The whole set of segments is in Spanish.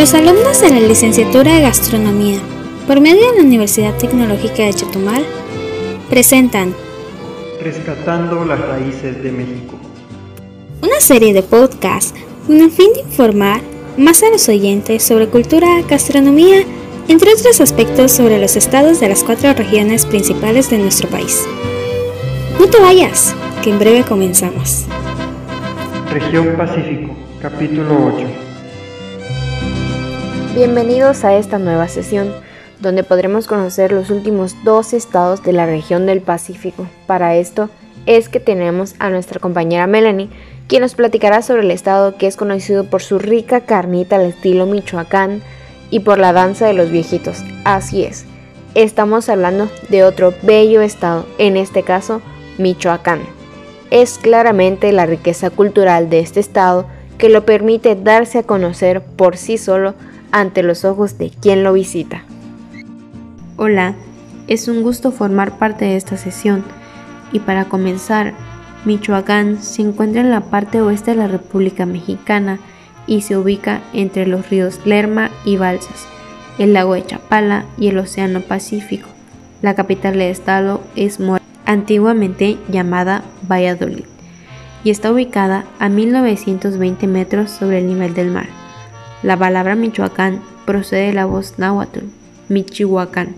Los alumnos de la licenciatura de Gastronomía, por medio de la Universidad Tecnológica de Chetumal, presentan Rescatando las Raíces de México. Una serie de podcasts con el fin de informar más a los oyentes sobre cultura, gastronomía, entre otros aspectos sobre los estados de las cuatro regiones principales de nuestro país. No te vayas, que en breve comenzamos. Región Pacífico, capítulo 8. Bienvenidos a esta nueva sesión, donde podremos conocer los últimos dos estados de la región del Pacífico. Para esto es que tenemos a nuestra compañera Melanie, quien nos platicará sobre el estado que es conocido por su rica carnita al estilo Michoacán y por la danza de los viejitos. Así es, estamos hablando de otro bello estado, en este caso Michoacán. Es claramente la riqueza cultural de este estado que lo permite darse a conocer por sí solo ante los ojos de quien lo visita. Hola, es un gusto formar parte de esta sesión y para comenzar, Michoacán se encuentra en la parte oeste de la República Mexicana y se ubica entre los ríos Lerma y Balsas, el lago de Chapala y el Océano Pacífico. La capital del estado es Mora, antiguamente llamada Valladolid, y está ubicada a 1920 metros sobre el nivel del mar. La palabra Michoacán procede de la voz náhuatl, Michihuacán,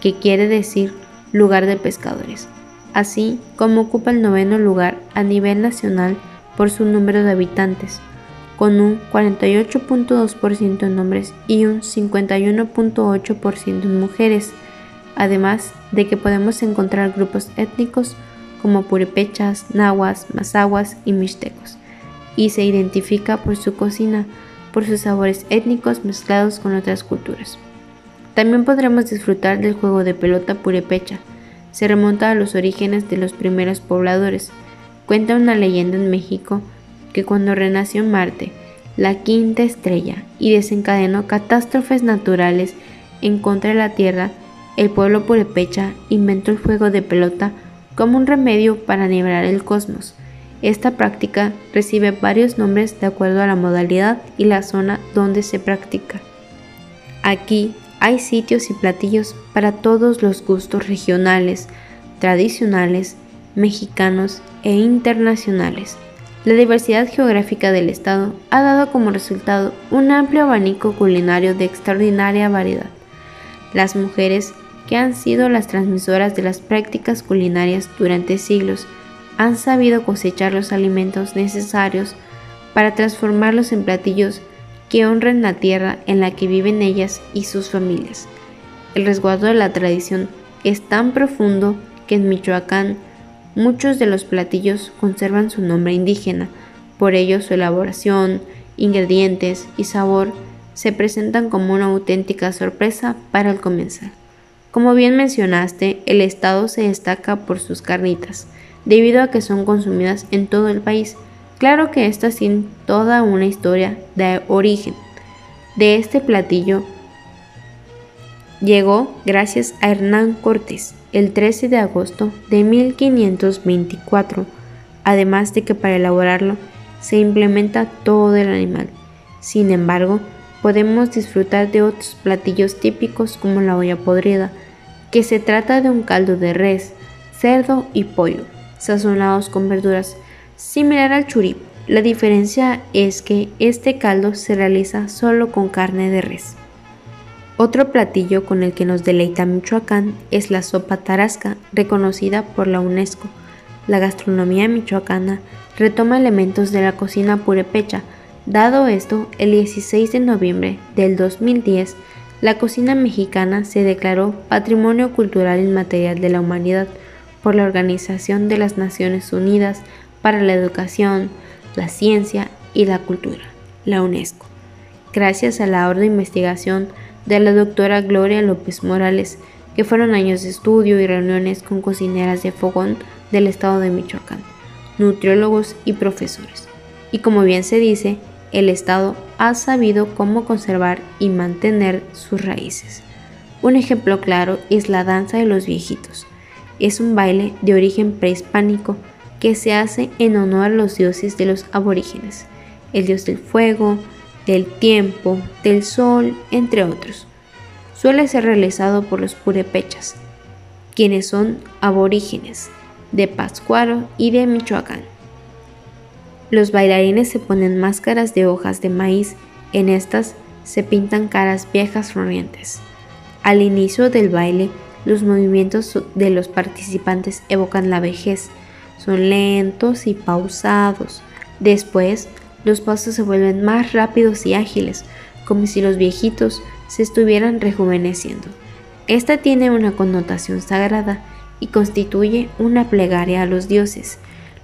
que quiere decir lugar de pescadores, así como ocupa el noveno lugar a nivel nacional por su número de habitantes, con un 48.2% en hombres y un 51.8% en mujeres, además de que podemos encontrar grupos étnicos como purépechas, nahuas, mazahuas y mixtecos, y se identifica por su cocina, por sus sabores étnicos mezclados con otras culturas. También podremos disfrutar del juego de pelota purepecha. Se remonta a los orígenes de los primeros pobladores. Cuenta una leyenda en México que cuando renació Marte, la quinta estrella, y desencadenó catástrofes naturales en contra de la Tierra, el pueblo purepecha inventó el juego de pelota como un remedio para nivelar el cosmos esta práctica recibe varios nombres de acuerdo a la modalidad y la zona donde se practica. Aquí hay sitios y platillos para todos los gustos regionales, tradicionales, mexicanos e internacionales. La diversidad geográfica del estado ha dado como resultado un amplio abanico culinario de extraordinaria variedad. Las mujeres, que han sido las transmisoras de las prácticas culinarias durante siglos, han sabido cosechar los alimentos necesarios para transformarlos en platillos que honren la tierra en la que viven ellas y sus familias. El resguardo de la tradición es tan profundo que en Michoacán muchos de los platillos conservan su nombre indígena, por ello su elaboración, ingredientes y sabor se presentan como una auténtica sorpresa para el comenzar. Como bien mencionaste, el estado se destaca por sus carnitas, debido a que son consumidas en todo el país. Claro que esta sin toda una historia de origen de este platillo llegó gracias a Hernán Cortés el 13 de agosto de 1524, además de que para elaborarlo se implementa todo el animal. Sin embargo, podemos disfrutar de otros platillos típicos como la olla podrida, que se trata de un caldo de res, cerdo y pollo, sazonados con verduras, similar al churip. La diferencia es que este caldo se realiza solo con carne de res. Otro platillo con el que nos deleita Michoacán es la sopa tarasca, reconocida por la UNESCO. La gastronomía michoacana retoma elementos de la cocina purepecha. Dado esto, el 16 de noviembre del 2010, la cocina mexicana se declaró Patrimonio Cultural Inmaterial de la Humanidad por la Organización de las Naciones Unidas para la Educación, la Ciencia y la Cultura, la UNESCO, gracias a la orden de investigación de la doctora Gloria López Morales, que fueron años de estudio y reuniones con cocineras de fogón del estado de Michoacán, nutriólogos y profesores. Y como bien se dice, el Estado ha sabido cómo conservar y mantener sus raíces. Un ejemplo claro es la danza de los viejitos, es un baile de origen prehispánico que se hace en honor a los dioses de los aborígenes, el dios del fuego, del tiempo, del sol, entre otros. Suele ser realizado por los purepechas, quienes son aborígenes de Pátzcuaro y de Michoacán. Los bailarines se ponen máscaras de hojas de maíz, en estas se pintan caras viejas sonrientes. Al inicio del baile, los movimientos de los participantes evocan la vejez, son lentos y pausados. Después, los pasos se vuelven más rápidos y ágiles, como si los viejitos se estuvieran rejuveneciendo. Esta tiene una connotación sagrada y constituye una plegaria a los dioses.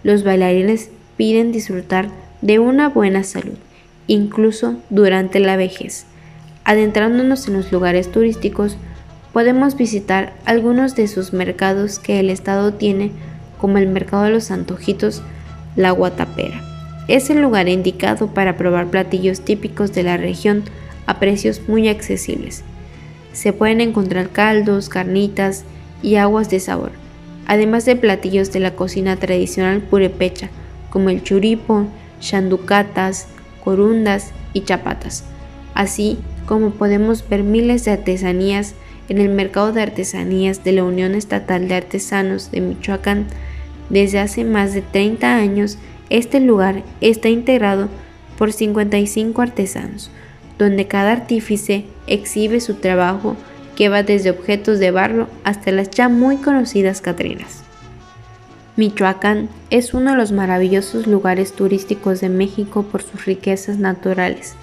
Los bailarines piden disfrutar de una buena salud, incluso durante la vejez. Adentrándonos en los lugares turísticos, podemos visitar algunos de sus mercados que el Estado tiene, como el Mercado de los Antojitos, la Guatapera. Es el lugar indicado para probar platillos típicos de la región a precios muy accesibles. Se pueden encontrar caldos, carnitas y aguas de sabor, además de platillos de la cocina tradicional purepecha, como el churipo, chanducatas, corundas y chapatas, así como podemos ver miles de artesanías en el mercado de artesanías de la Unión Estatal de Artesanos de Michoacán. Desde hace más de 30 años, este lugar está integrado por 55 artesanos, donde cada artífice exhibe su trabajo que va desde objetos de barro hasta las ya muy conocidas catrinas. Michoacán es uno de los maravillosos lugares turísticos de México por sus riquezas naturales,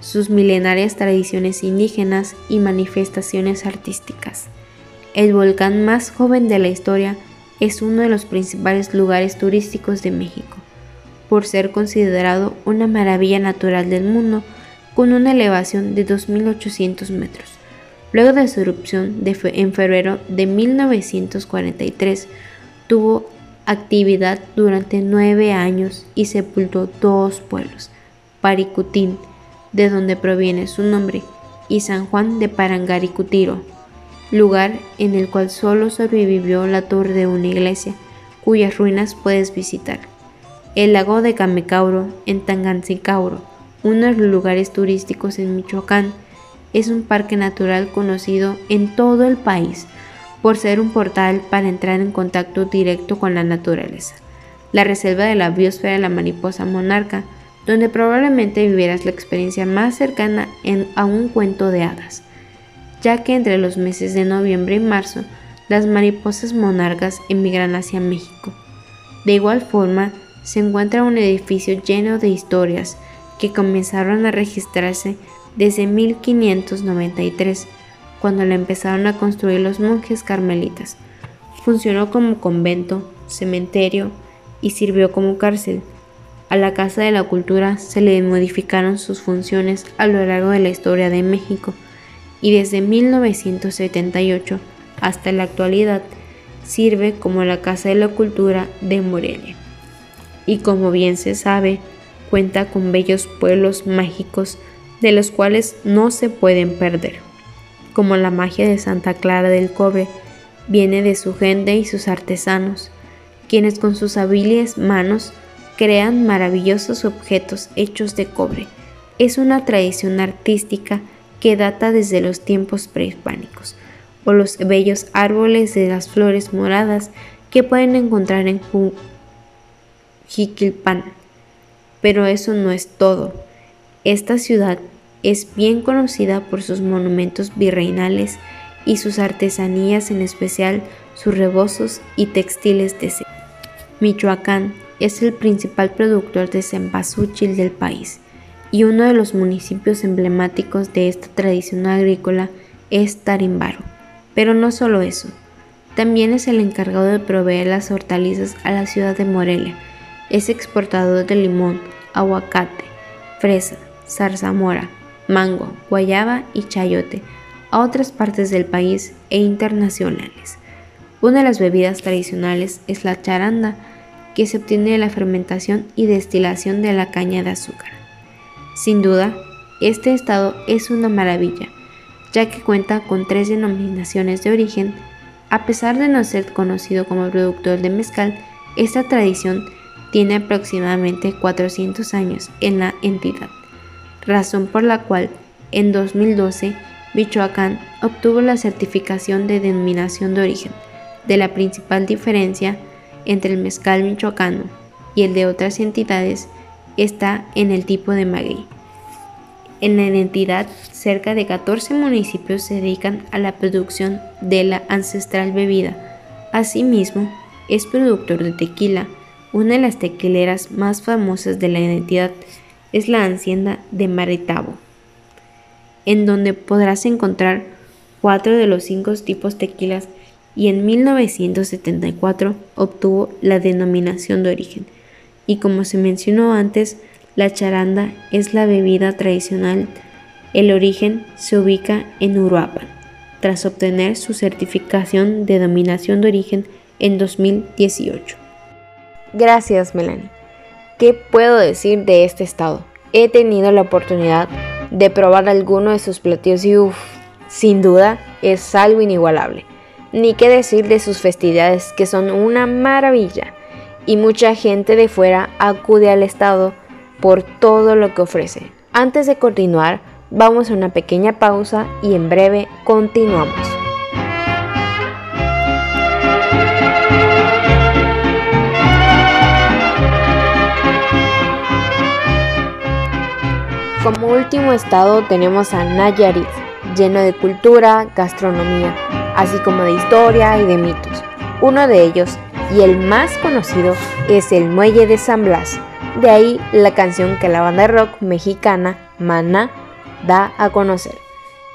sus milenarias tradiciones indígenas y manifestaciones artísticas. El volcán más joven de la historia es uno de los principales lugares turísticos de México, por ser considerado una maravilla natural del mundo con una elevación de 2.800 metros. Luego de su erupción en febrero de 1943, tuvo actividad durante nueve años y sepultó dos pueblos, Paricutín, de donde proviene su nombre, y San Juan de Parangaricutiro, lugar en el cual solo sobrevivió la torre de una iglesia, cuyas ruinas puedes visitar. El lago de Camecauro, en Tangancicauro, uno de los lugares turísticos en Michoacán, es un parque natural conocido en todo el país por ser un portal para entrar en contacto directo con la naturaleza. La reserva de la biosfera de la mariposa monarca, donde probablemente vivieras la experiencia más cercana a un cuento de hadas, ya que entre los meses de noviembre y marzo las mariposas monarcas emigran hacia México. De igual forma, se encuentra un edificio lleno de historias que comenzaron a registrarse desde 1593, cuando la empezaron a construir los monjes carmelitas. Funcionó como convento, cementerio y sirvió como cárcel. A la Casa de la Cultura se le modificaron sus funciones a lo largo de la historia de México y desde 1978 hasta la actualidad sirve como la Casa de la Cultura de Morelia. Y como bien se sabe, cuenta con bellos pueblos mágicos de los cuales no se pueden perder, como la magia de Santa Clara del Cobre, viene de su gente y sus artesanos, quienes con sus hábiles manos crean maravillosos objetos hechos de cobre. Es una tradición artística que data desde los tiempos prehispánicos, o los bellos árboles de las flores moradas que pueden encontrar en Jiquilpan. Pero eso no es todo. Esta ciudad es bien conocida por sus monumentos virreinales y sus artesanías, en especial sus rebozos y textiles de. Michoacán es el principal productor de cempasúchil del país y uno de los municipios emblemáticos de esta tradición agrícola es Tarimbaro. Pero no solo eso, también es el encargado de proveer las hortalizas a la ciudad de Morelia, es exportador de limón, aguacate, fresa, zarzamora, mango, guayaba y chayote a otras partes del país e internacionales. Una de las bebidas tradicionales es la charanda, que se obtiene de la fermentación y destilación de la caña de azúcar. Sin duda, este estado es una maravilla, ya que cuenta con tres denominaciones de origen. A pesar de no ser conocido como productor de mezcal, esta tradición tiene aproximadamente 400 años en la entidad. razón por la cual en 2012 Michoacán obtuvo la certificación de denominación de origen. De la principal diferencia entre el mezcal michoacano y el de otras entidades está en el tipo de maguey. En la entidad, cerca de 14 municipios se dedican a la producción de la ancestral bebida. Asimismo, es productor de tequila. Una de las tequileras más famosas de la entidad es la hacienda de Maritabo, en donde podrás encontrar cuatro de los cinco tipos tequilas y en 1974 obtuvo la denominación de origen. Y como se mencionó antes, la charanda es la bebida tradicional. El origen se ubica en Uruapan, tras obtener su certificación de denominación de origen en 2018. Gracias, Melanie. ¿Qué puedo decir de este estado? He tenido la oportunidad de probar alguno de sus platillos y uff, sin duda es algo inigualable. Ni qué decir de sus festividades que son una maravilla. Y mucha gente de fuera acude al estado por todo lo que ofrece. Antes de continuar, vamos a una pequeña pausa y en breve continuamos. Como último estado tenemos a Nayarit, lleno de cultura, gastronomía, así como de historia y de mitos. Uno de ellos, y el más conocido, es el Muelle de San Blas, de ahí la canción que la banda de rock mexicana Mana da a conocer.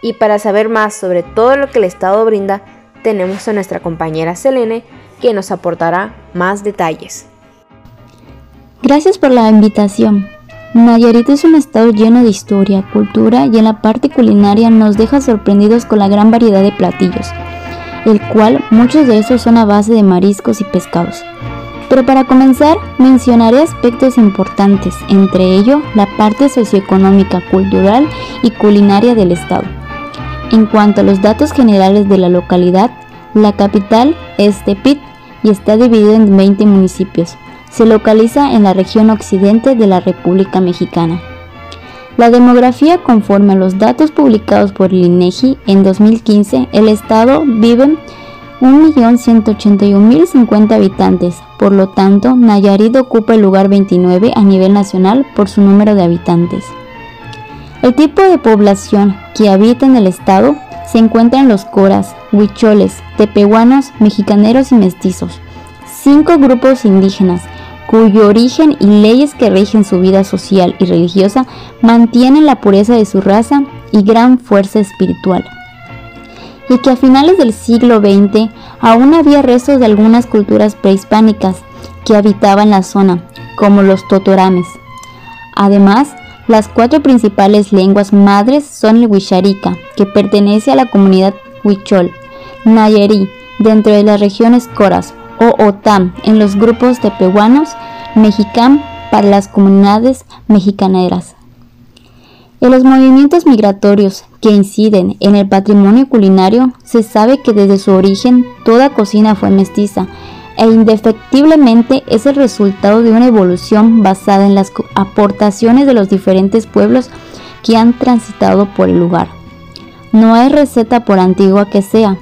Y para saber más sobre todo lo que el Estado brinda, tenemos a nuestra compañera Selene que nos aportará más detalles. Gracias por la invitación. Nayarit es un estado lleno de historia, cultura y en la parte culinaria nos deja sorprendidos con la gran variedad de platillos, el cual muchos de estos son a base de mariscos y pescados. Pero para comenzar, mencionaré aspectos importantes, entre ello la parte socioeconómica, cultural y culinaria del estado. En cuanto a los datos generales de la localidad, la capital es Tepit y está dividida en 20 municipios. Se localiza en la región occidente de la República Mexicana. La demografía conforme a los datos publicados por el INEGI en 2015, el estado vive 1.181.050 habitantes, por lo tanto, Nayarit ocupa el lugar 29 a nivel nacional por su número de habitantes. El tipo de población que habita en el estado se encuentra en los coras, huicholes, tepehuanos, mexicaneros y mestizos, cinco grupos indígenas, cuyo origen y leyes que rigen su vida social y religiosa mantienen la pureza de su raza y gran fuerza espiritual y que a finales del siglo XX aún había restos de algunas culturas prehispánicas que habitaban la zona, como los totorames. Además, las cuatro principales lenguas madres son el huicharica, que pertenece a la comunidad huichol, nayerí, dentro de las regiones coras, o otam, en los grupos de peruanos, mexicán para las comunidades mexicaneras. En los movimientos migratorios que inciden en el patrimonio culinario, se sabe que desde su origen toda cocina fue mestiza e indefectiblemente es el resultado de una evolución basada en las aportaciones de los diferentes pueblos que han transitado por el lugar. No hay receta por antigua que sea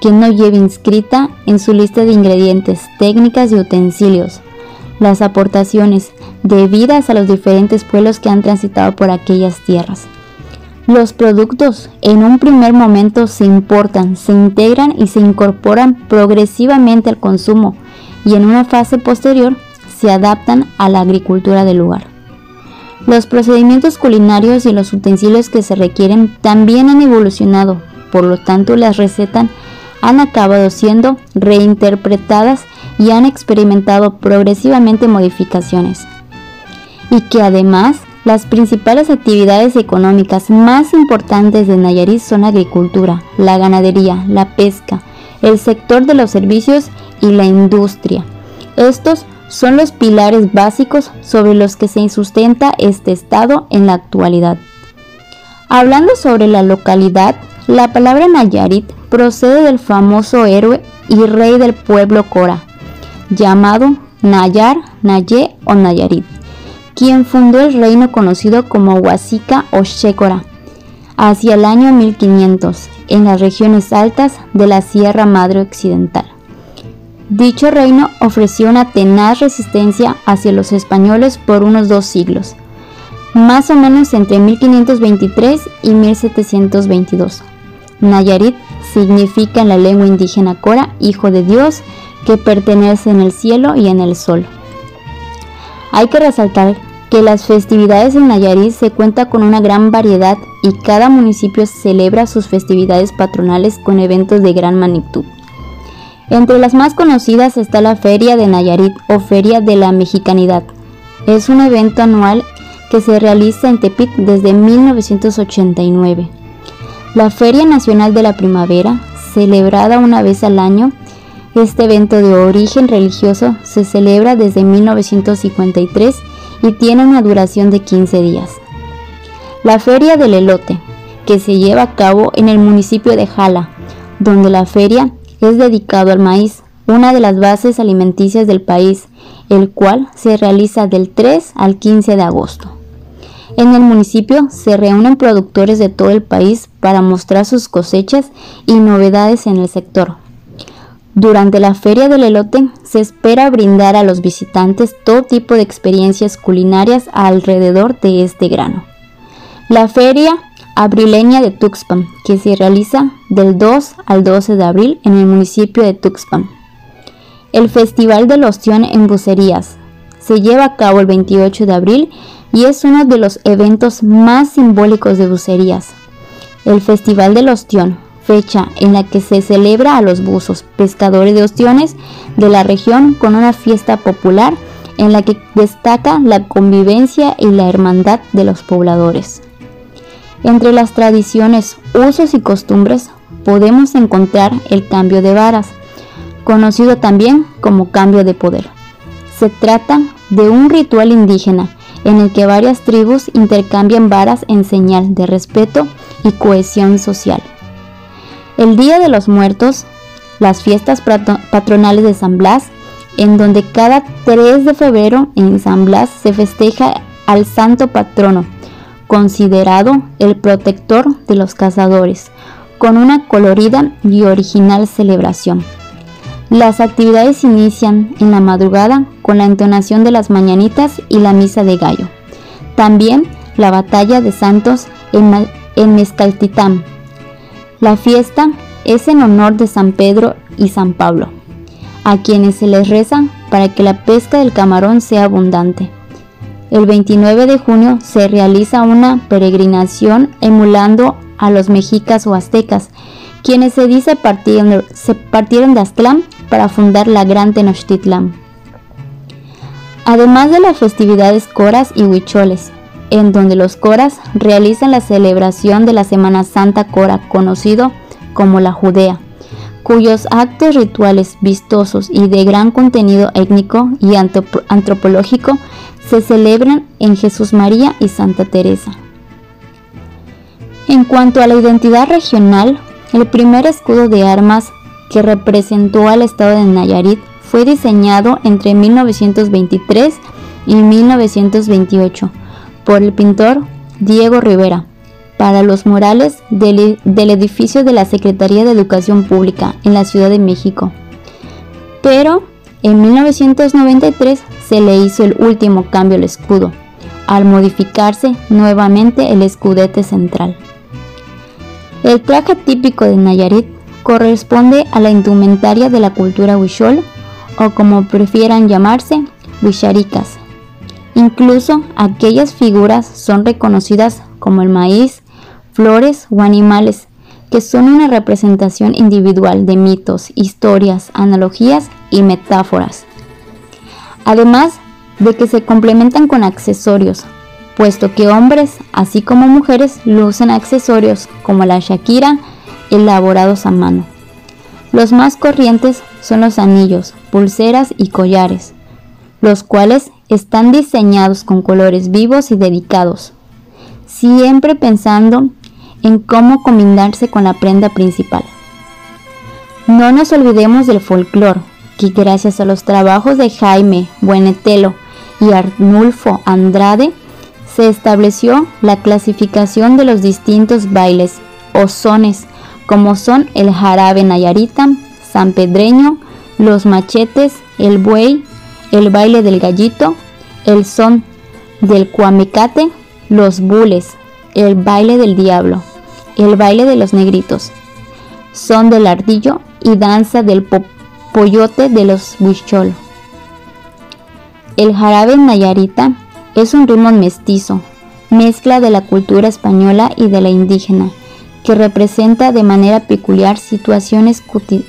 que no lleve inscrita en su lista de ingredientes, técnicas y utensilios las aportaciones debidas a los diferentes pueblos que han transitado por aquellas tierras. Los productos en un primer momento se importan, se integran y se incorporan progresivamente al consumo y en una fase posterior se adaptan a la agricultura del lugar. Los procedimientos culinarios y los utensilios que se requieren también han evolucionado, por lo tanto las recetas han acabado siendo reinterpretadas y han experimentado progresivamente modificaciones. Y que además las principales actividades económicas más importantes de Nayarit son la agricultura, la ganadería, la pesca, el sector de los servicios y la industria. Estos son los pilares básicos sobre los que se sustenta este estado en la actualidad. Hablando sobre la localidad, la palabra Nayarit procede del famoso héroe y rey del pueblo Cora, llamado Nayar, Naye o Nayarit, quien fundó el reino conocido como Huasica o Shekora hacia el año 1500 en las regiones altas de la Sierra Madre Occidental. Dicho reino ofreció una tenaz resistencia hacia los españoles por unos dos siglos, más o menos entre 1523 y 1722. Nayarit significa en la lengua indígena Cora, hijo de Dios, que pertenece en el cielo y en el sol. Hay que resaltar que las festividades en Nayarit se cuenta con una gran variedad y cada municipio celebra sus festividades patronales con eventos de gran magnitud. Entre las más conocidas está la Feria de Nayarit o Feria de la Mexicanidad. Es un evento anual que se realiza en Tepic desde 1989. La Feria Nacional de la Primavera, celebrada una vez al año, este evento de origen religioso se celebra desde 1953 y tiene una duración de 15 días. La Feria del Elote, que se lleva a cabo en el municipio de Jala, donde la feria es dedicado al maíz, una de las bases alimenticias del país, el cual se realiza del 3 al 15 de agosto. En el municipio se reúnen productores de todo el país para mostrar sus cosechas y novedades en el sector. Durante la feria del elote se espera brindar a los visitantes todo tipo de experiencias culinarias alrededor de este grano. La feria abrileña de Tuxpan, que se realiza del 2 al 12 de abril en el municipio de Tuxpan. El Festival del Ostión en Bucerías se lleva a cabo el 28 de abril y es uno de los eventos más simbólicos de Bucerías. El Festival del Ostión, fecha en la que se celebra a los buzos, pescadores de ostiones de la región con una fiesta popular en la que destaca la convivencia y la hermandad de los pobladores. Entre las tradiciones, usos y costumbres podemos encontrar el cambio de varas, conocido también como cambio de poder. Se trata de un ritual indígena en el que varias tribus intercambian varas en señal de respeto y cohesión social. El Día de los Muertos, las fiestas patronales de San Blas, en donde cada 3 de febrero en San Blas se festeja al santo patrono, considerado el protector de los cazadores, con una colorida y original celebración. Las actividades inician en la madrugada con la entonación de las mañanitas y la misa de gallo. También la batalla de santos en, en Mezcaltitán. La fiesta es en honor de San Pedro y San Pablo, a quienes se les reza para que la pesca del camarón sea abundante. El 29 de junio se realiza una peregrinación emulando a los mexicas o aztecas, quienes se dice partieron, de Aztlán para fundar la Gran Tenochtitlán. Además de las festividades coras y huicholes, en donde los coras realizan la celebración de la Semana Santa Cora, conocido como la Judea, cuyos actos rituales vistosos y de gran contenido étnico y antropológico se celebran en Jesús María y Santa Teresa. En cuanto a la identidad regional, el primer escudo de armas que representó al estado de Nayarit fue diseñado entre 1923 y 1928 por el pintor Diego Rivera para los murales del, del, edificio de la Secretaría de Educación Pública en la Ciudad de México. Pero en 1993 se le hizo el último cambio al escudo, al modificarse nuevamente el escudete central. El traje típico de Nayarit corresponde a la indumentaria de la cultura huichol o como prefieran llamarse, huicharicas. Incluso aquellas figuras son reconocidas como el maíz, flores o animales, que son una representación individual de mitos, historias, analogías y metáforas. Además de que se complementan con accesorios, puesto que hombres, así como mujeres, lucen accesorios como la Shakira, elaborados a mano. Los más corrientes son los anillos, pulseras y collares, los cuales están diseñados con colores vivos y dedicados, siempre pensando en cómo combinarse con la prenda principal. No nos olvidemos del folclore, que gracias a los trabajos de Jaime Buenetelo y Arnulfo Andrade, se estableció la clasificación de los distintos bailes o sones, como son el jarabe nayarita, sanpedreño, los machetes, el buey, el baile del gallito, el son del cuamecate, los bules, el baile del diablo, el baile de los negritos, son del ardillo y danza del pollote de los huichol. El jarabe nayarita es un ritmo mestizo, mezcla de la cultura española y de la indígena, que representa de manera peculiar situaciones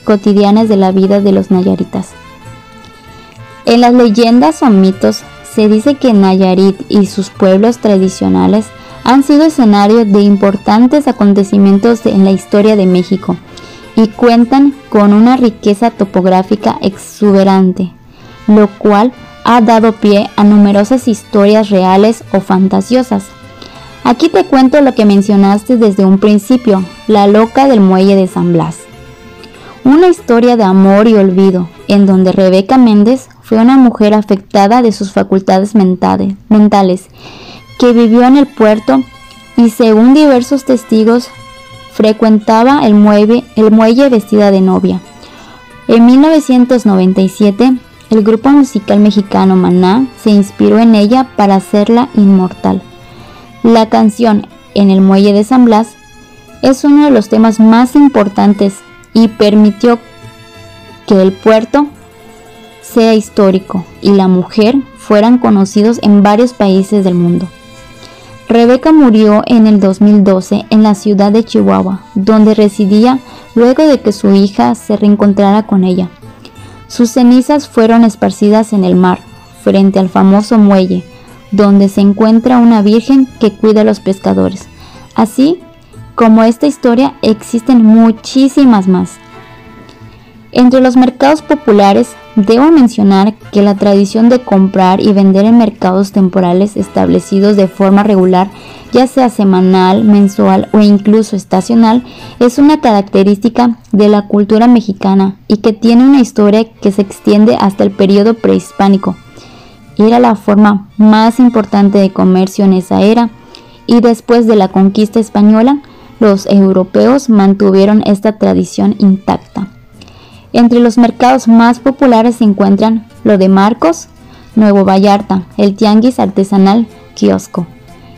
cotidianas de la vida de los nayaritas. En las leyendas o mitos se dice que Nayarit y sus pueblos tradicionales han sido escenario de importantes acontecimientos en la historia de México y cuentan con una riqueza topográfica exuberante, lo cual ha dado pie a numerosas historias reales o fantasiosas. Aquí te cuento lo que mencionaste desde un principio, la loca del muelle de San Blas. Una historia de amor y olvido, en donde Rebeca Méndez fue una mujer afectada de sus facultades mentales, que vivió en el puerto y según diversos testigos frecuentaba el muelle, el muelle vestida de novia. En 1997, el grupo musical mexicano Maná se inspiró en ella para hacerla inmortal. La canción En el muelle de San Blas es uno de los temas más importantes y permitió que el puerto sea histórico y la mujer fueran conocidos en varios países del mundo. Rebeca murió en el 2012 en la ciudad de Chihuahua, donde residía luego de que su hija se reencontrara con ella. Sus cenizas fueron esparcidas en el mar, frente al famoso muelle, donde se encuentra una virgen que cuida a los pescadores. Así como esta historia existen muchísimas más. Entre los mercados populares Debo mencionar que la tradición de comprar y vender en mercados temporales establecidos de forma regular, ya sea semanal, mensual o incluso estacional, es una característica de la cultura mexicana y que tiene una historia que se extiende hasta el periodo prehispánico. Era la forma más importante de comercio en esa era y después de la conquista española, los europeos mantuvieron esta tradición intacta. Entre los mercados más populares se encuentran lo de Marcos, Nuevo Vallarta, el Tianguis Artesanal Kiosco.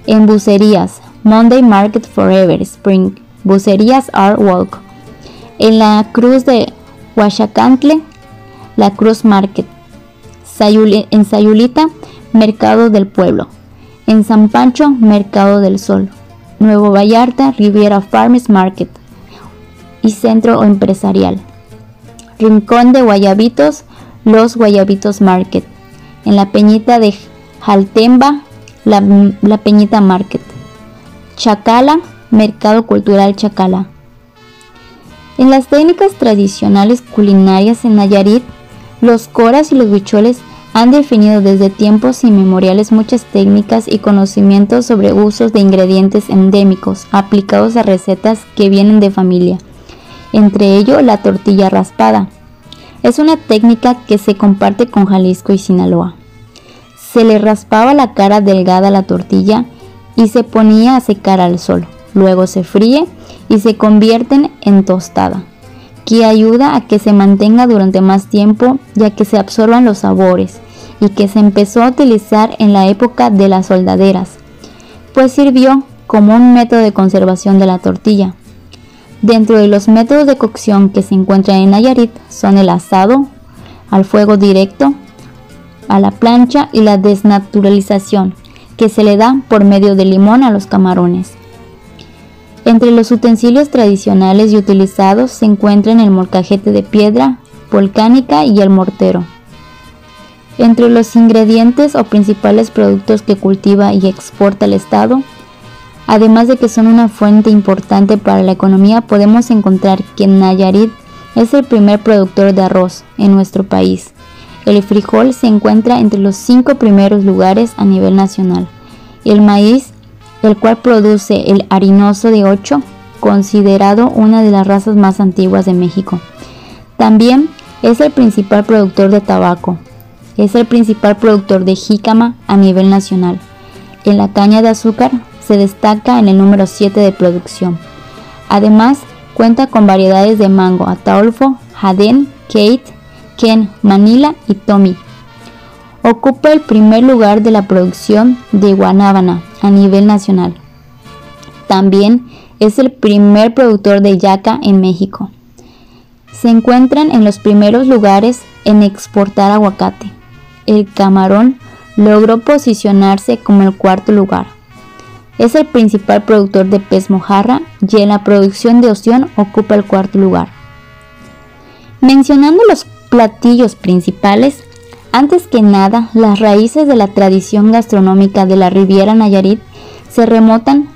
En bucerías, Monday Market Forever Spring, Bucerías Art Walk. En la Cruz de Huachacantle, la Cruz Market. En Sayulita, Mercado del Pueblo. En San Pancho, Mercado del Sol. Nuevo Vallarta, Riviera Farmers Market y Centro Empresarial. Rincón de Guayabitos, Los Guayabitos Market. En la Peñita de Jaltemba, la, Peñita Market. Chacala, Mercado Cultural Chacala. En las técnicas tradicionales culinarias en Nayarit, los coras y los bicholes han definido desde tiempos inmemoriales muchas técnicas y conocimientos sobre usos de ingredientes endémicos aplicados a recetas que vienen de familia entre ello la tortilla raspada. Es una técnica que se comparte con Jalisco y Sinaloa. Se le raspaba la cara delgada a la tortilla y se ponía a secar al sol. Luego se fríe y se convierten en tostada, que ayuda a que se mantenga durante más tiempo ya que se absorban los sabores y que se empezó a utilizar en la época de las soldaderas, pues sirvió como un método de conservación de la tortilla. Dentro de los métodos de cocción que se encuentran en Nayarit son el asado, al fuego directo, a la plancha y la desnaturalización, que se le da por medio de limón a los camarones. Entre los utensilios tradicionales y utilizados se encuentran el molcajete de piedra volcánica y el mortero. Entre los ingredientes o principales productos que cultiva y exporta el Estado Además de que son una fuente importante para la economía, podemos encontrar que Nayarit es el primer productor de arroz en nuestro país. El frijol se encuentra entre los cinco primeros lugares a nivel nacional. El maíz, el cual produce el harinoso de 8, considerado una de las razas más antiguas de México. También es el principal productor de tabaco. es el principal productor de jícama a nivel nacional. En la caña de azúcar se destaca en el número 7 de producción. Además, cuenta con variedades de mango, Ataulfo, Jaden, Kate, Ken, Manila y Tommy. Ocupa el primer lugar de la producción de guanábana a nivel nacional. También es el primer productor de yaca en México. Se encuentran en los primeros lugares en exportar aguacate. El camarón logró posicionarse como el cuarto lugar. Es el principal productor de pez mojarra y en la producción de oción ocupa el cuarto lugar. Mencionando los platillos principales, antes que nada, las raíces de la tradición gastronómica de la Riviera Nayarit se remontan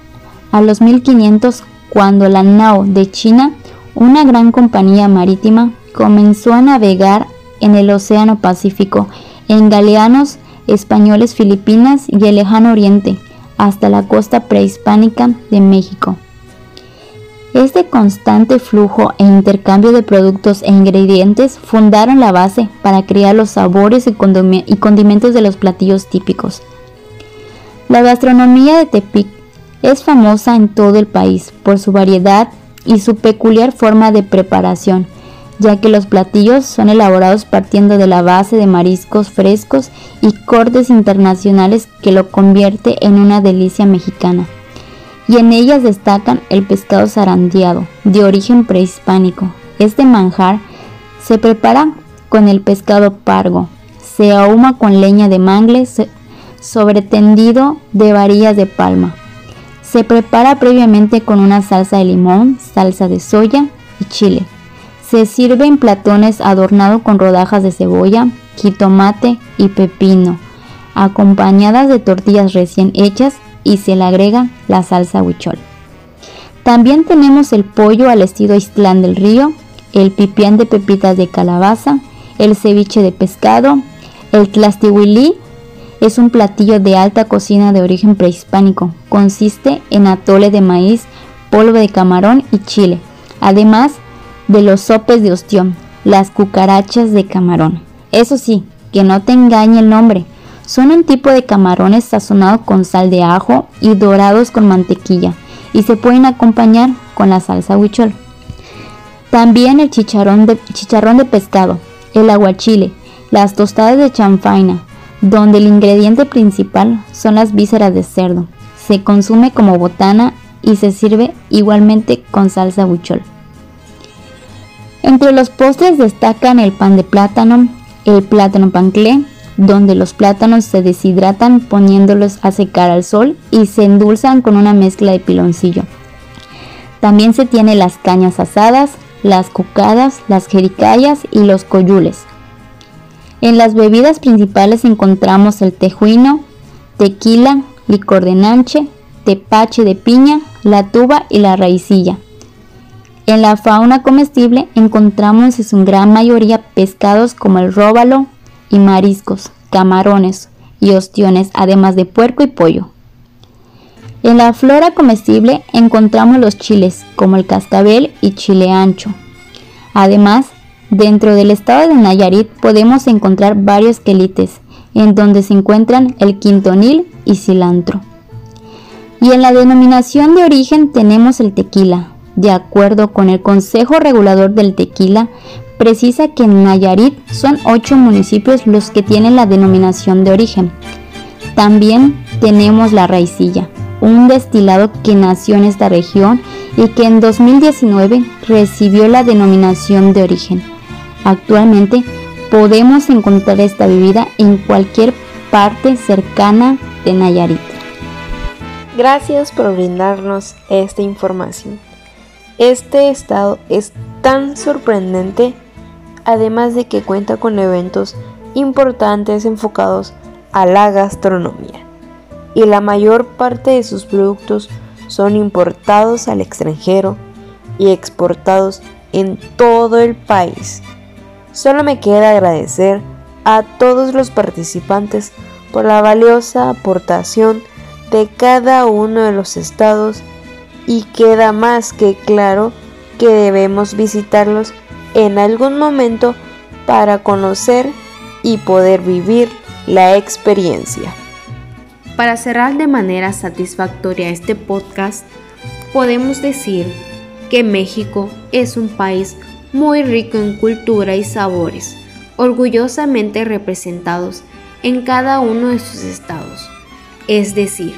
a los 1500 cuando la Nao de China, una gran compañía marítima, comenzó a navegar en el Océano Pacífico en galeanos españoles Filipinas y el lejano oriente, hasta la costa prehispánica de México. Este constante flujo e intercambio de productos e ingredientes fundaron la base para crear los sabores y condimentos de los platillos típicos. La gastronomía de Tepic es famosa en todo el país por su variedad y su peculiar forma de preparación, ya que los platillos son elaborados partiendo de la base de mariscos frescos y cortes internacionales que lo convierte en una delicia mexicana. Y en ellas destacan el pescado zarandeado, de origen prehispánico. Este manjar se prepara con el pescado pargo, se ahuma con leña de mangle sobretendido de varillas de palma. Se prepara previamente con una salsa de limón, salsa de soya y chile se sirve en platones adornado con rodajas de cebolla, jitomate y pepino, acompañadas de tortillas recién hechas y se le agrega la salsa huichol. También tenemos el pollo al estilo Istlán del Río, el pipián de pepitas de calabaza, el ceviche de pescado, el tlastihuilí es un platillo de alta cocina de origen prehispánico. Consiste en atole de maíz, polvo de camarón y chile. Además, de los sopes de ostión, las cucarachas de camarón. Eso sí, que no te engañe el nombre. Son un tipo de camarones sazonados con sal de ajo y dorados con mantequilla y se pueden acompañar con la salsa huichol. También el chicharrón de, chicharrón de pescado, el aguachile, las tostadas de chanfaina, donde el ingrediente principal son las vísceras de cerdo. Se consume como botana y se sirve igualmente con salsa huichol. Entre los postres destacan el pan de plátano, el plátano panclé, donde los plátanos se deshidratan poniéndolos a secar al sol y se endulzan con una mezcla de piloncillo. También se tiene las cañas asadas, las cocadas, las jericayas y los coyules. En las bebidas principales encontramos el tejuino, tequila, licor de nanche, tepache de piña, la tuba y la raicilla. En la fauna comestible encontramos en su gran mayoría pescados como el róbalo y mariscos, camarones y ostiones, además de puerco y pollo. En la flora comestible encontramos los chiles como el cascabel y chile ancho. Además, dentro del estado de Nayarit podemos encontrar varios quelites, en donde se encuentran el quintonil y cilantro. Y en la denominación de origen tenemos el tequila, de acuerdo con el Consejo Regulador del Tequila, precisa que en Nayarit son ocho municipios los que tienen la denominación de origen. También tenemos la raicilla, un destilado que nació en esta región y que en 2019 recibió la denominación de origen. Actualmente podemos encontrar esta bebida en cualquier parte cercana de Nayarit. Gracias por brindarnos esta información. Este estado es tan sorprendente, además de que cuenta con eventos importantes enfocados a la gastronomía, y la mayor parte de sus productos son importados al extranjero y exportados en todo el país. Solo me queda agradecer a todos los participantes por la valiosa aportación de cada uno de los estados y queda más que claro que debemos visitarlos en algún momento para conocer y poder vivir la experiencia. Para cerrar de manera satisfactoria este podcast, podemos decir que México es un país muy rico en cultura y sabores, orgullosamente representados en cada uno de sus estados. Es decir,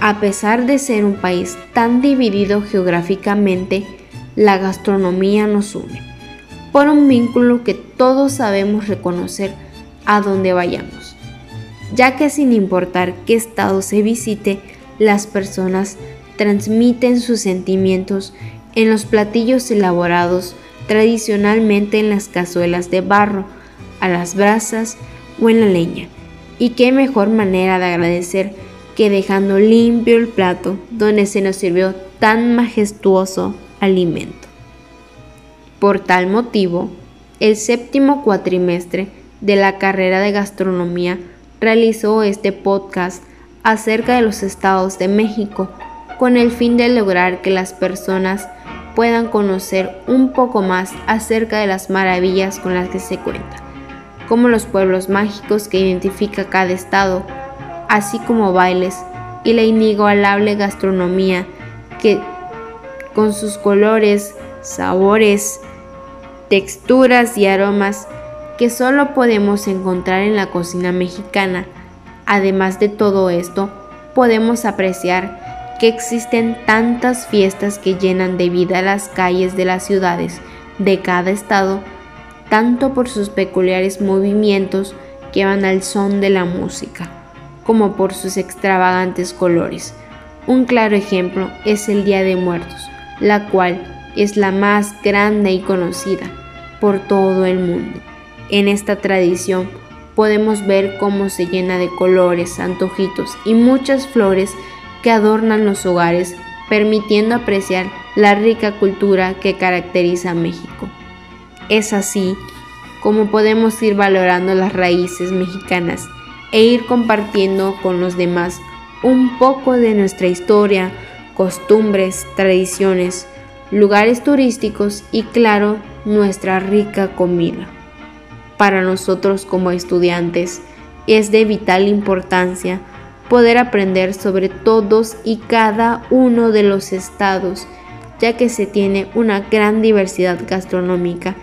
a pesar de ser un país tan dividido geográficamente, la gastronomía nos une por un vínculo que todos sabemos reconocer a donde vayamos, ya que sin importar qué estado se visite, las personas transmiten sus sentimientos en los platillos elaborados tradicionalmente en las cazuelas de barro, a las brasas o en la leña. Y qué mejor manera de agradecer que dejando limpio el plato donde se nos sirvió tan majestuoso alimento. Por tal motivo, el séptimo cuatrimestre de la carrera de gastronomía realizó este podcast acerca de los estados de México con el fin de lograr que las personas puedan conocer un poco más acerca de las maravillas con las que se cuenta, como los pueblos mágicos que identifica cada estado, así como bailes y la inigualable gastronomía que con sus colores, sabores, texturas y aromas que solo podemos encontrar en la cocina mexicana. Además de todo esto, podemos apreciar que existen tantas fiestas que llenan de vida las calles de las ciudades de cada estado, tanto por sus peculiares movimientos que van al son de la música, como por sus extravagantes colores. Un claro ejemplo es el Día de Muertos, la cual es la más grande y conocida por todo el mundo. En esta tradición podemos ver cómo se llena de colores, antojitos y muchas flores que adornan los hogares, permitiendo apreciar la rica cultura que caracteriza a México. Es así como podemos ir valorando las raíces mexicanas e ir compartiendo con los demás un poco de nuestra historia, costumbres, tradiciones, lugares turísticos y claro, nuestra rica comida. Para nosotros como estudiantes es de vital importancia poder aprender sobre todos y cada uno de los estados, ya que se tiene una gran diversidad gastronómica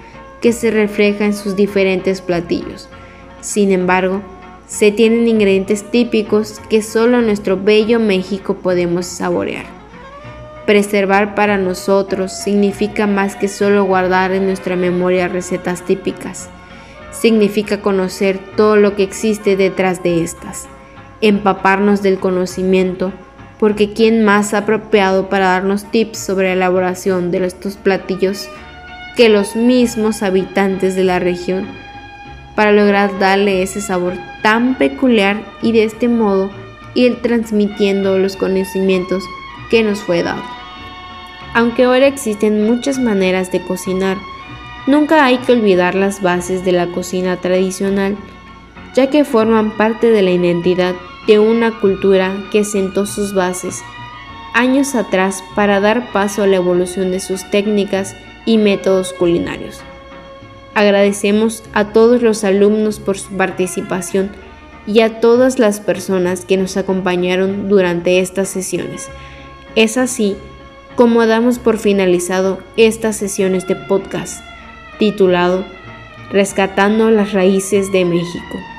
que se refleja en sus diferentes platillos. Sin embargo, se tienen ingredientes típicos que solo nuestro bello México podemos saborear. Preservar para nosotros significa más que solo guardar en nuestra memoria recetas típicas. Significa conocer todo lo que existe detrás de estas, empaparnos del conocimiento, porque ¿quién más apropiado para darnos tips sobre la elaboración de estos platillos que los mismos habitantes de la región, para lograr darle ese sabor tan peculiar y de este modo ir transmitiendo los conocimientos que nos fue dado. Aunque ahora existen muchas maneras de cocinar, nunca hay que olvidar las bases de la cocina tradicional, ya que forman parte de la identidad de una cultura que sentó sus bases años atrás para dar paso a la evolución de sus técnicas y métodos culinarios. Agradecemos a todos los alumnos por su participación y a todas las personas que nos acompañaron durante estas sesiones. Es así como damos por finalizado estas sesiones de podcast titulado Rescatando las Raíces de México.